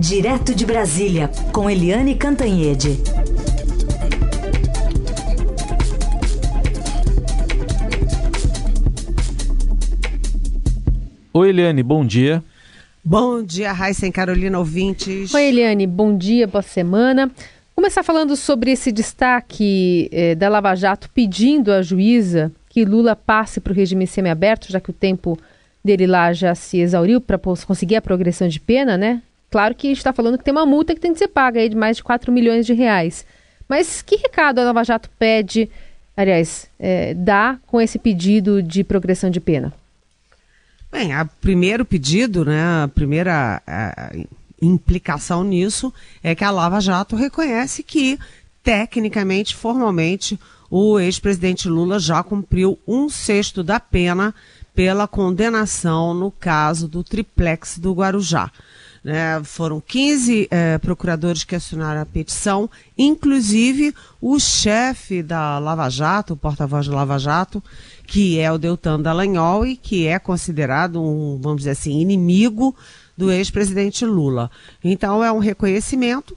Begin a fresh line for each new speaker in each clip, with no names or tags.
Direto de Brasília, com Eliane Cantanhede.
Oi, Eliane, bom dia.
Bom dia, Raíssa e Carolina ouvintes.
Oi, Eliane, bom dia, boa semana. Começar falando sobre esse destaque eh, da Lava Jato pedindo à juíza que Lula passe para o regime semiaberto, já que o tempo dele lá já se exauriu para conseguir a progressão de pena, né? Claro que está falando que tem uma multa que tem que ser paga aí de mais de 4 milhões de reais. Mas que recado a Lava Jato pede, aliás, é, dá com esse pedido de progressão de pena?
Bem, o primeiro pedido, né, a primeira a, implicação nisso é que a Lava Jato reconhece que, tecnicamente, formalmente, o ex-presidente Lula já cumpriu um sexto da pena pela condenação no caso do triplex do Guarujá. Né, foram 15 eh, procuradores que assinaram a petição, inclusive o chefe da Lava Jato, o porta-voz da Lava Jato, que é o Deltan Dallagnol e que é considerado um, vamos dizer assim, inimigo do ex-presidente Lula. Então é um reconhecimento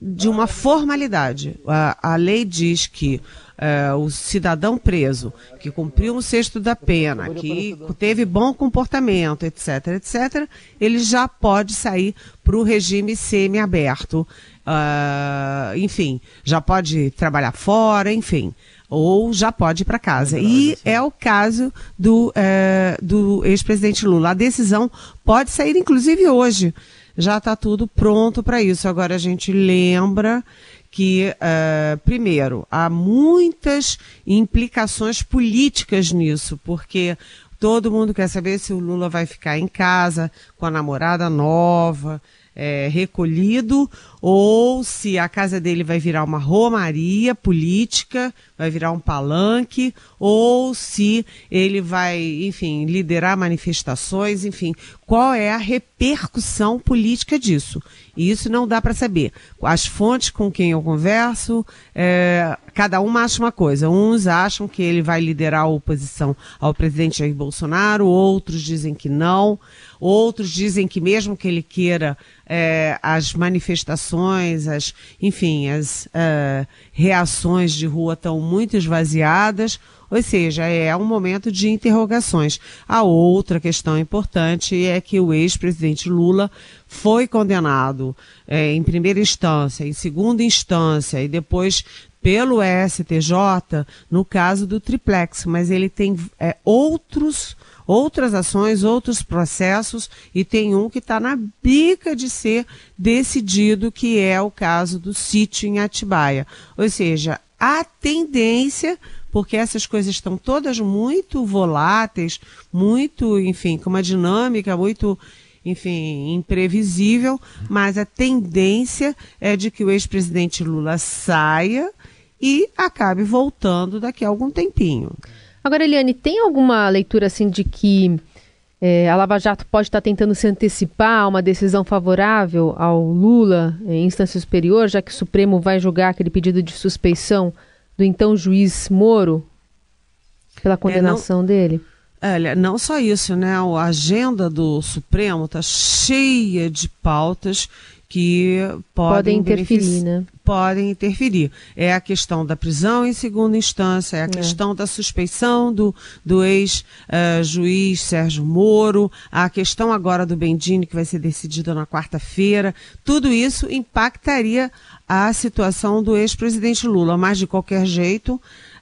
de uma formalidade. A, a lei diz que é, o cidadão preso, que cumpriu um sexto da pena, que teve bom comportamento, etc., etc., ele já pode sair para o regime semiaberto. Uh, enfim, já pode trabalhar fora, enfim ou já pode ir para casa. E é o caso do, é, do ex-presidente Lula. A decisão pode sair, inclusive, hoje. Já está tudo pronto para isso. Agora a gente lembra que, uh, primeiro, há muitas implicações políticas nisso, porque todo mundo quer saber se o Lula vai ficar em casa com a namorada nova, é, recolhido, ou se a casa dele vai virar uma romaria política, vai virar um palanque, ou se ele vai, enfim, liderar manifestações, enfim, qual é a repercussão política disso? E isso não dá para saber. As fontes com quem eu converso, é, cada uma acha uma coisa. Uns acham que ele vai liderar a oposição ao presidente Jair Bolsonaro, outros dizem que não, outros dizem que mesmo que ele queira é, as manifestações, as, enfim, as é, reações de rua estão muito esvaziadas, ou seja, é um momento de interrogações. A outra questão importante é que o ex-presidente Lula foi condenado é, em primeira instância, em segunda instância e depois pelo STJ no caso do triplex, mas ele tem é, outros outras ações, outros processos, e tem um que está na bica de ser decidido, que é o caso do sítio em Atibaia. Ou seja, a tendência porque essas coisas estão todas muito voláteis, muito, enfim, com uma dinâmica muito, enfim, imprevisível, mas a tendência é de que o ex-presidente Lula saia e acabe voltando daqui a algum tempinho.
Agora, Eliane, tem alguma leitura assim de que é, a Lava Jato pode estar tentando se antecipar a uma decisão favorável ao Lula em instância superior, já que o Supremo vai julgar aquele pedido de suspeição do então juiz Moro pela condenação é, não, dele?
Olha, não só isso, né? A agenda do Supremo está cheia de pautas que podem, podem interferir, né? Podem interferir. É a questão da prisão em segunda instância, é a é. questão da suspeição do, do ex-juiz uh, Sérgio Moro, a questão agora do Bendini, que vai ser decidida na quarta-feira. Tudo isso impactaria a situação do ex-presidente Lula, mas de qualquer jeito,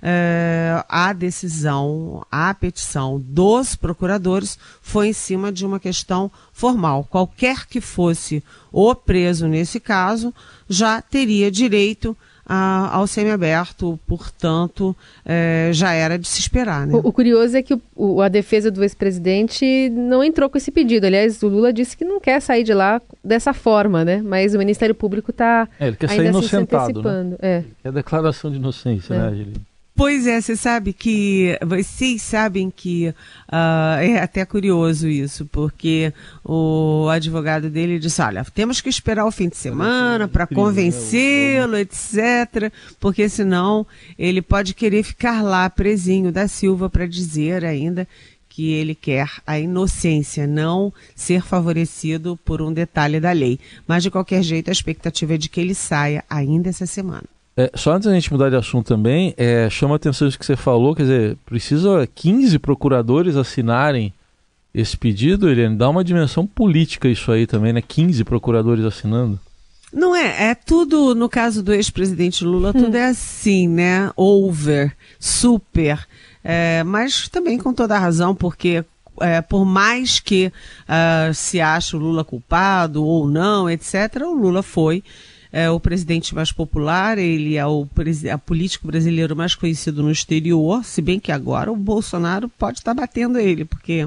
é, a decisão, a petição dos procuradores foi em cima de uma questão formal. Qualquer que fosse o preso nesse caso, já teria direito a, ao semiaberto, portanto, é, já era de se esperar. Né?
O, o curioso é que o, a defesa do ex-presidente não entrou com esse pedido. Aliás, o Lula disse que não quer sair de lá dessa forma, né? Mas o Ministério Público está
é, ele quer sair ainda inocentado, se Né? É. é a declaração de inocência, é. né, Angelina?
Pois é, você sabe que vocês sabem que uh, é até curioso isso, porque o advogado dele disse: olha, temos que esperar o fim de semana para convencê-lo, etc., porque senão ele pode querer ficar lá presinho da Silva para dizer ainda que ele quer a inocência, não ser favorecido por um detalhe da lei. Mas, de qualquer jeito, a expectativa é de que ele saia ainda essa semana.
É, só antes da gente mudar de assunto também, é, chama a atenção isso que você falou, quer dizer, precisa 15 procuradores assinarem esse pedido, ele dá uma dimensão política isso aí também, né? 15 procuradores assinando.
Não é, é tudo, no caso do ex-presidente Lula, tudo hum. é assim, né? Over, super, é, mas também com toda a razão, porque é, por mais que uh, se ache o Lula culpado ou não, etc., o Lula foi é o presidente mais popular, ele é o a político brasileiro mais conhecido no exterior, se bem que agora o Bolsonaro pode estar tá batendo ele, porque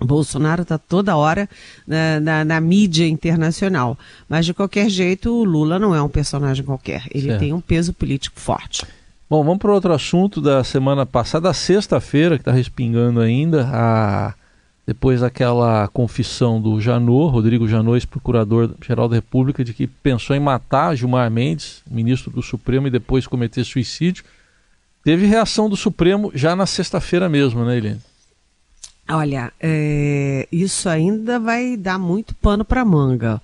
o Bolsonaro está toda hora na, na, na, mídia internacional. Mas, de qualquer jeito, o Lula não é um personagem qualquer. Ele certo. tem um peso político forte.
Bom, vamos para outro assunto da semana passada, sexta-feira, que está respingando ainda. A depois daquela confissão do Janot, Rodrigo Janot, ex-procurador-geral da República, de que pensou em matar Gilmar Mendes, ministro do Supremo, e depois cometer suicídio. Teve reação do Supremo já na sexta-feira mesmo, né, Helene?
Olha, é, isso ainda vai dar muito pano para manga.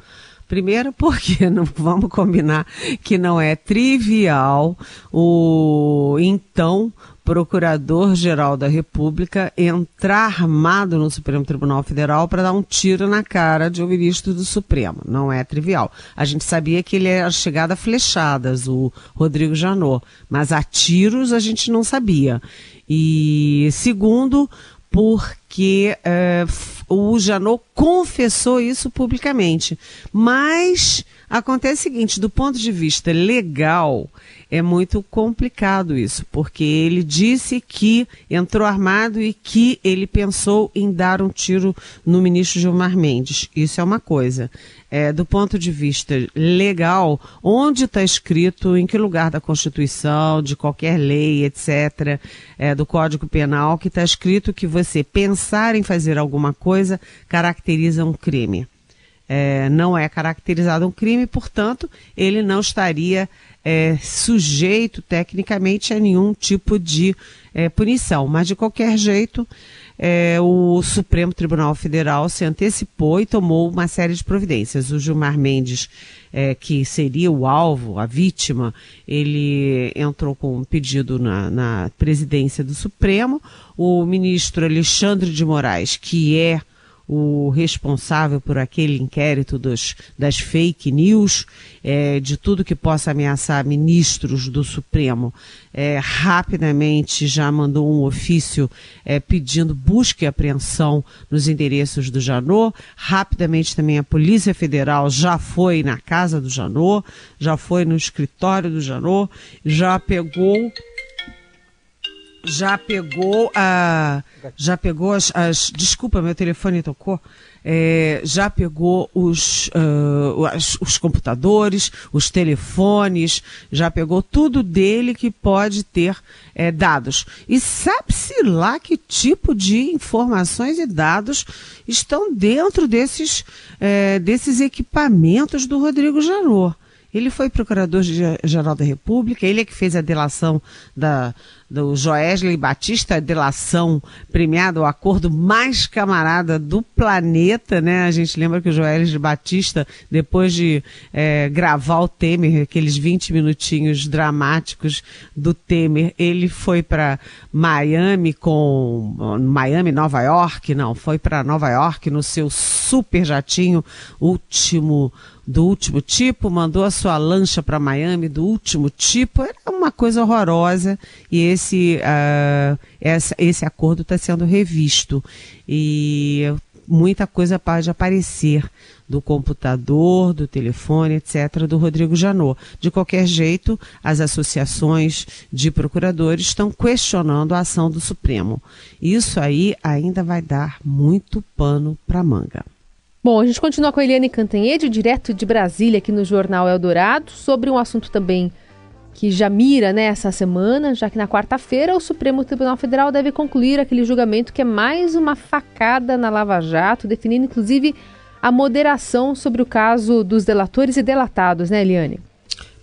Primeiro porque não vamos combinar que não é trivial o então Procurador-Geral da República entrar armado no Supremo Tribunal Federal para dar um tiro na cara de um ministro do Supremo. Não é trivial. A gente sabia que ele era chegado a flechadas, o Rodrigo Janot, mas a tiros a gente não sabia. E segundo, porque uh, o Janot confessou isso publicamente. Mas acontece o seguinte, do ponto de vista legal, é muito complicado isso, porque ele disse que entrou armado e que ele pensou em dar um tiro no ministro Gilmar Mendes. Isso é uma coisa. É, do ponto de vista legal, onde está escrito, em que lugar da Constituição, de qualquer lei, etc., é, do Código Penal, que está escrito que você pensar em fazer alguma coisa caracteriza um crime. É, não é caracterizado um crime, portanto, ele não estaria é, sujeito tecnicamente a nenhum tipo de é, punição. Mas, de qualquer jeito, é, o Supremo Tribunal Federal se antecipou e tomou uma série de providências. O Gilmar Mendes, é, que seria o alvo, a vítima, ele entrou com um pedido na, na presidência do Supremo. O ministro Alexandre de Moraes, que é o responsável por aquele inquérito dos, das fake news, é, de tudo que possa ameaçar ministros do Supremo, é, rapidamente já mandou um ofício é, pedindo busca e apreensão nos endereços do Janot. Rapidamente também a Polícia Federal já foi na casa do Janot, já foi no escritório do Janot, já pegou já pegou a. Já pegou as. as desculpa, meu telefone tocou. É, já pegou os, uh, os computadores, os telefones, já pegou tudo dele que pode ter é, dados. E sabe-se lá que tipo de informações e dados estão dentro desses, é, desses equipamentos do Rodrigo Janot. Ele foi procurador-geral da República, ele é que fez a delação da, do Joesley Batista, a delação premiada, o acordo mais camarada do planeta, né? A gente lembra que o Joesley Batista, depois de é, gravar o Temer, aqueles 20 minutinhos dramáticos do Temer, ele foi para Miami com Miami, Nova York, não, foi para Nova York no seu super jatinho, último do último tipo, mandou a sua lancha para Miami do último tipo, era uma coisa horrorosa e esse, uh, essa, esse acordo está sendo revisto e muita coisa pode aparecer do computador, do telefone, etc., do Rodrigo Janot. De qualquer jeito, as associações de procuradores estão questionando a ação do Supremo. Isso aí ainda vai dar muito pano para manga.
Bom, a gente continua com a Eliane Cantanhede, direto de Brasília, aqui no Jornal Eldorado, sobre um assunto também que já mira né, semana, já que na quarta-feira o Supremo Tribunal Federal deve concluir aquele julgamento que é mais uma facada na Lava Jato, definindo inclusive a moderação sobre o caso dos delatores e delatados, né, Eliane?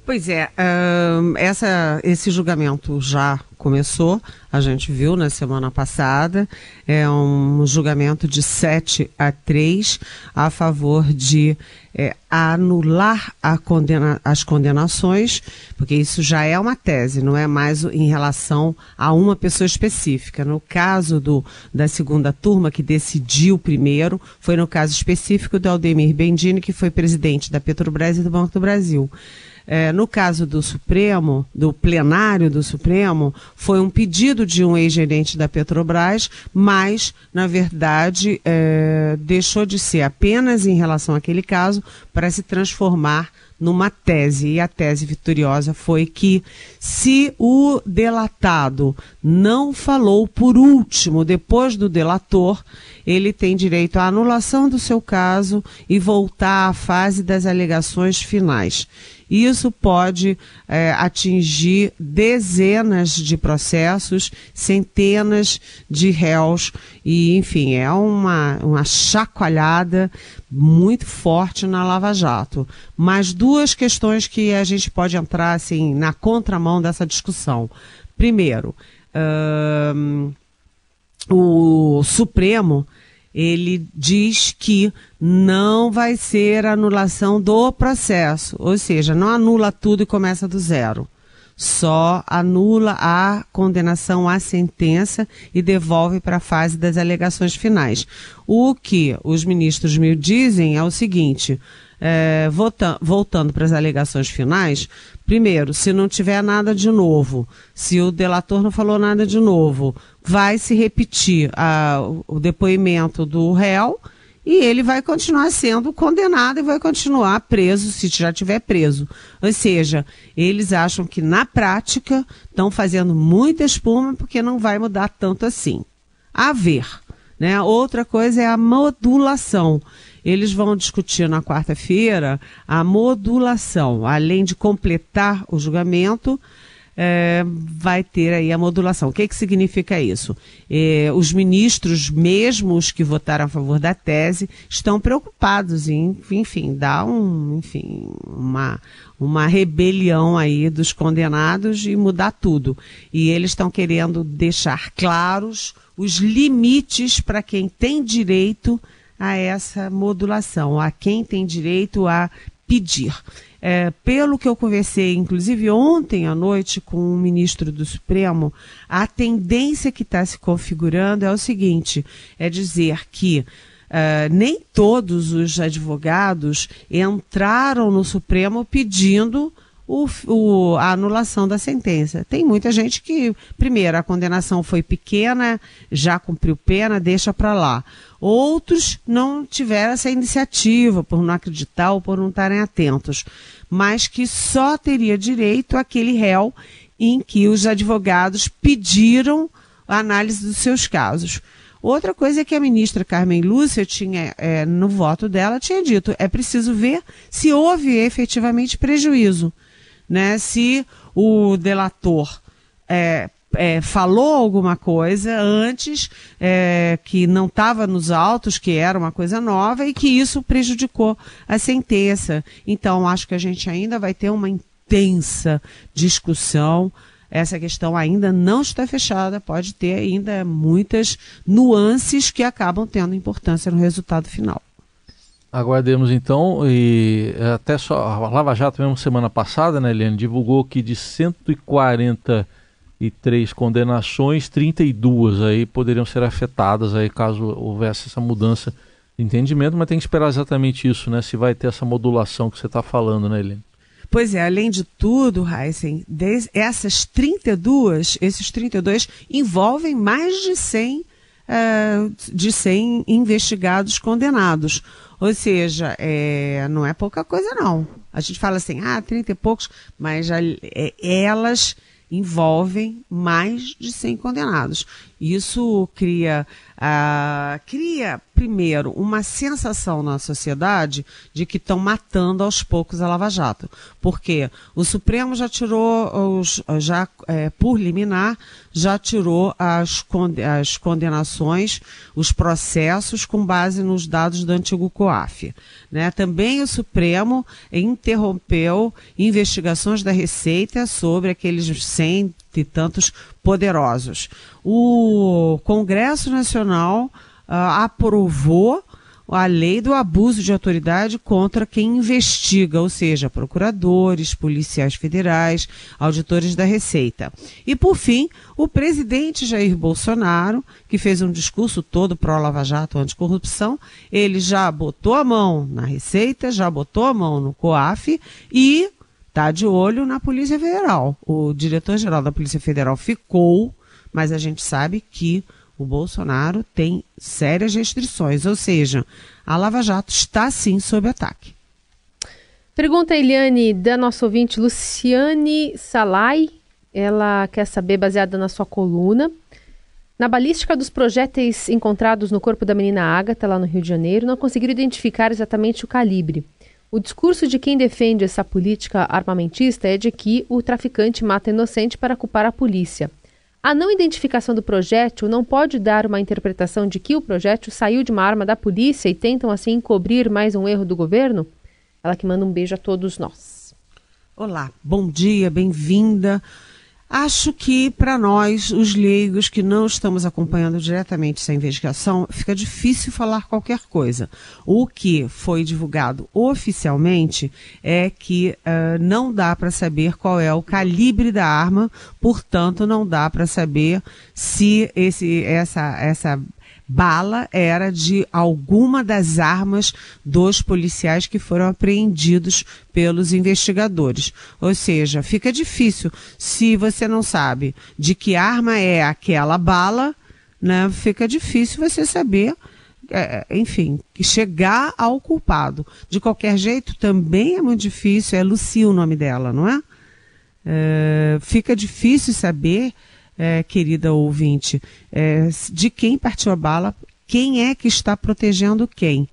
Pois é, uh, essa, esse julgamento já começou, a gente viu na semana passada, é um julgamento de 7 a 3 a favor de é, anular condena, as condenações, porque isso já é uma tese, não é mais em relação a uma pessoa específica. No caso do, da segunda turma, que decidiu primeiro, foi no caso específico do Aldemir Bendini, que foi presidente da Petrobras e do Banco do Brasil. É, no caso do Supremo, do plenário do Supremo, foi um pedido de um ex-gerente da Petrobras, mas, na verdade, é, deixou de ser apenas em relação àquele caso para se transformar numa tese. E a tese vitoriosa foi que, se o delatado não falou por último, depois do delator, ele tem direito à anulação do seu caso e voltar à fase das alegações finais. Isso pode é, atingir dezenas de processos, centenas de réus, e, enfim, é uma, uma chacoalhada muito forte na Lava Jato. Mas duas questões que a gente pode entrar assim, na contramão dessa discussão. Primeiro, o Supremo ele diz que não vai ser anulação do processo, ou seja, não anula tudo e começa do zero. Só anula a condenação à sentença e devolve para a fase das alegações finais. O que os ministros me dizem é o seguinte: é, voltando para as alegações finais, primeiro, se não tiver nada de novo, se o delator não falou nada de novo, vai se repetir a, o depoimento do réu e ele vai continuar sendo condenado e vai continuar preso se já tiver preso. Ou seja, eles acham que na prática estão fazendo muita espuma porque não vai mudar tanto assim. A ver. Né? Outra coisa é a modulação. Eles vão discutir na quarta-feira a modulação, além de completar o julgamento, é, vai ter aí a modulação. O que, que significa isso? É, os ministros, mesmo os que votaram a favor da tese, estão preocupados em, enfim, dar um, enfim, uma, uma rebelião aí dos condenados e mudar tudo. E eles estão querendo deixar claros os limites para quem tem direito a essa modulação, a quem tem direito a pedir. É, pelo que eu conversei, inclusive ontem à noite, com o ministro do Supremo, a tendência que está se configurando é o seguinte: é dizer que Uh, nem todos os advogados entraram no Supremo pedindo o, o, a anulação da sentença. Tem muita gente que, primeiro, a condenação foi pequena, já cumpriu pena, deixa para lá. Outros não tiveram essa iniciativa por não acreditar ou por não estarem atentos, mas que só teria direito aquele réu em que os advogados pediram a análise dos seus casos. Outra coisa é que a ministra Carmen Lúcia tinha, é, no voto dela, tinha dito, é preciso ver se houve efetivamente prejuízo né? Se o delator é, é, falou alguma coisa antes é, que não estava nos autos, que era uma coisa nova e que isso prejudicou a sentença. Então, acho que a gente ainda vai ter uma intensa discussão. Essa questão ainda não está fechada, pode ter ainda muitas nuances que acabam tendo importância no resultado final.
Aguardemos então, e até só a Lava Jato mesmo semana passada, né, Eliane, divulgou que de 143 condenações, 32 aí poderiam ser afetadas aí caso houvesse essa mudança de entendimento, mas tem que esperar exatamente isso, né, se vai ter essa modulação que você está falando, né, Eliane?
Pois é, além de tudo, Heisen, essas 32, esses 32 envolvem mais de 100, uh, eh, de 100 investigados condenados. Ou seja, é, não é pouca coisa não. A gente fala assim, ah, 30 e poucos, mas já, é, elas envolvem mais de 100 condenados. Isso cria ah, cria, primeiro, uma sensação na sociedade de que estão matando aos poucos a Lava Jato. Porque o Supremo já tirou, os, já é, por liminar, já tirou as, as condenações, os processos com base nos dados do antigo COAF. Né? Também o Supremo interrompeu investigações da Receita sobre aqueles 100 e tantos poderosos. O Congresso Nacional uh, aprovou a lei do abuso de autoridade contra quem investiga, ou seja, procuradores, policiais federais, auditores da Receita. E, por fim, o presidente Jair Bolsonaro, que fez um discurso todo pró-Lava Jato anticorrupção, ele já botou a mão na Receita, já botou a mão no COAF e está de olho na Polícia Federal. O diretor-geral da Polícia Federal ficou, mas a gente sabe que o Bolsonaro tem sérias restrições, ou seja, a Lava Jato está sim sob ataque.
Pergunta a Eliane da nossa ouvinte Luciane Salai. Ela quer saber, baseada na sua coluna, na balística dos projéteis encontrados no corpo da menina Ágata, lá no Rio de Janeiro, não conseguiram identificar exatamente o calibre. O discurso de quem defende essa política armamentista é de que o traficante mata inocente para culpar a polícia. A não identificação do projétil não pode dar uma interpretação de que o projétil saiu de uma arma da polícia e tentam assim encobrir mais um erro do governo? Ela que manda um beijo a todos nós.
Olá, bom dia, bem-vinda. Acho que para nós, os leigos que não estamos acompanhando diretamente essa investigação, fica difícil falar qualquer coisa. O que foi divulgado oficialmente é que uh, não dá para saber qual é o calibre da arma, portanto, não dá para saber se esse, essa, essa bala era de alguma das armas dos policiais que foram apreendidos pelos investigadores. Ou seja, fica difícil se você não sabe de que arma é aquela bala, né? Fica difícil você saber é, enfim, chegar ao culpado. De qualquer jeito, também é muito difícil, é Lucia o nome dela, não é? é fica difícil saber é, querida ouvinte, é, de quem partiu a bala, quem é que está protegendo quem.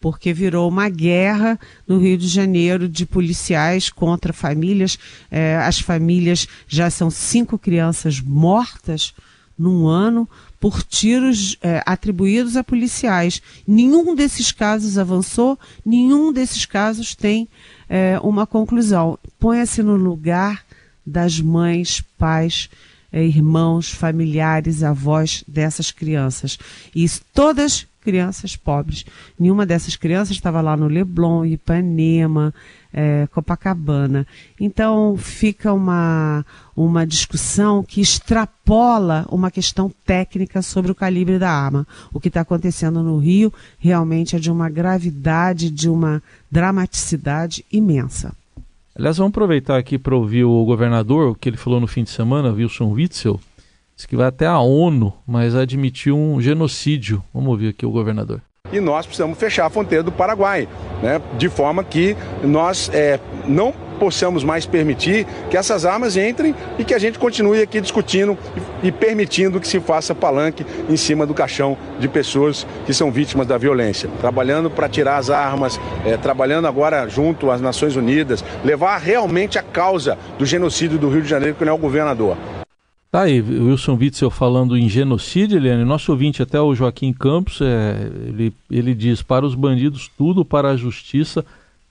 Porque virou uma guerra no Rio de Janeiro de policiais contra famílias. É, as famílias já são cinco crianças mortas num ano por tiros é, atribuídos a policiais. Nenhum desses casos avançou, nenhum desses casos tem é, uma conclusão. Ponha-se no lugar das mães, pais é, irmãos, familiares, avós dessas crianças. E todas crianças pobres. Nenhuma dessas crianças estava lá no Leblon, Ipanema, é, Copacabana. Então fica uma, uma discussão que extrapola uma questão técnica sobre o calibre da arma. O que está acontecendo no Rio realmente é de uma gravidade, de uma dramaticidade imensa.
Aliás, vamos aproveitar aqui para ouvir o governador, o que ele falou no fim de semana, Wilson Witzel. Disse que vai até a ONU, mas admitiu um genocídio. Vamos ouvir aqui o governador.
E nós precisamos fechar a fronteira do Paraguai, né? de forma que nós é, não possamos mais permitir que essas armas entrem e que a gente continue aqui discutindo e permitindo que se faça palanque em cima do caixão de pessoas que são vítimas da violência. Trabalhando para tirar as armas, é, trabalhando agora junto às Nações Unidas, levar realmente a causa do genocídio do Rio de Janeiro, que não é o governador.
Tá aí, Wilson Witzel falando em genocídio, Eliane. Nosso ouvinte, até o Joaquim Campos, é, ele, ele diz: para os bandidos, tudo para a justiça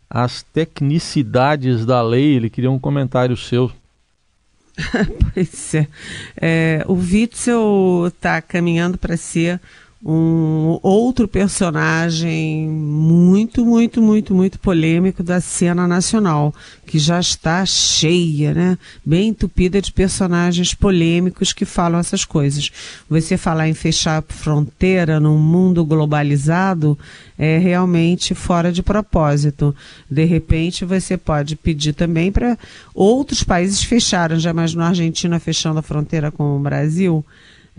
as tecnicidades da lei. Ele queria um comentário seu.
pois é. é. O Witzel está caminhando para ser um outro personagem muito, muito, muito, muito polêmico da cena nacional, que já está cheia, né? Bem entupida de personagens polêmicos que falam essas coisas. Você falar em fechar fronteira num mundo globalizado é realmente fora de propósito. De repente, você pode pedir também para outros países fecharem. Já imaginou a Argentina fechando a fronteira com o Brasil?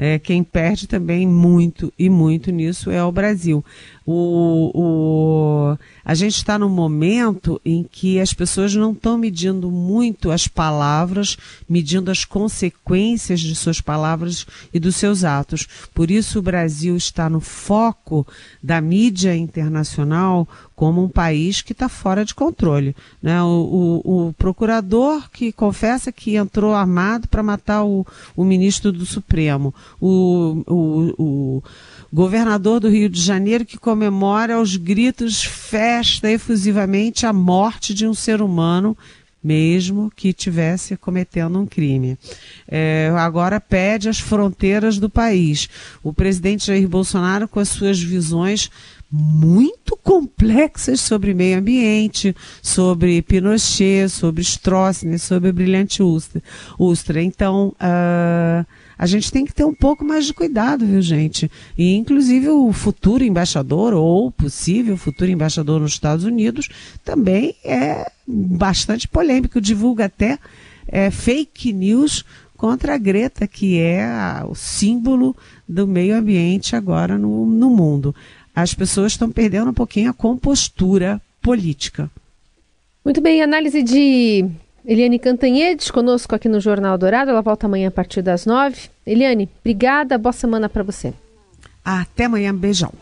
É, quem perde também muito e muito nisso é o Brasil. O, o, a gente está num momento em que as pessoas não estão medindo muito as palavras, medindo as consequências de suas palavras e dos seus atos. Por isso o Brasil está no foco da mídia internacional como um país que está fora de controle. Né? O, o, o, procurador que confessa que entrou armado para matar o, o, ministro do Supremo, o, governador do Rio de Janeiro que comemora aos gritos, festa efusivamente a morte de um ser humano mesmo que tivesse cometendo um crime. É, agora pede as fronteiras do país. O presidente Jair Bolsonaro, com as suas visões muito complexas sobre meio ambiente, sobre Pinochet, sobre Stroessner, sobre Brilhante Ustra. Então, uh, a gente tem que ter um pouco mais de cuidado, viu, gente? E, inclusive, o futuro embaixador, ou possível futuro embaixador nos Estados Unidos, também é bastante polêmico, divulga até é, fake news contra a Greta, que é a, o símbolo do meio ambiente agora no, no mundo as pessoas estão perdendo um pouquinho a compostura política.
Muito bem, análise de Eliane Cantanhedes conosco aqui no Jornal Dourado. Ela volta amanhã a partir das nove. Eliane, obrigada, boa semana para você.
Até amanhã, beijão.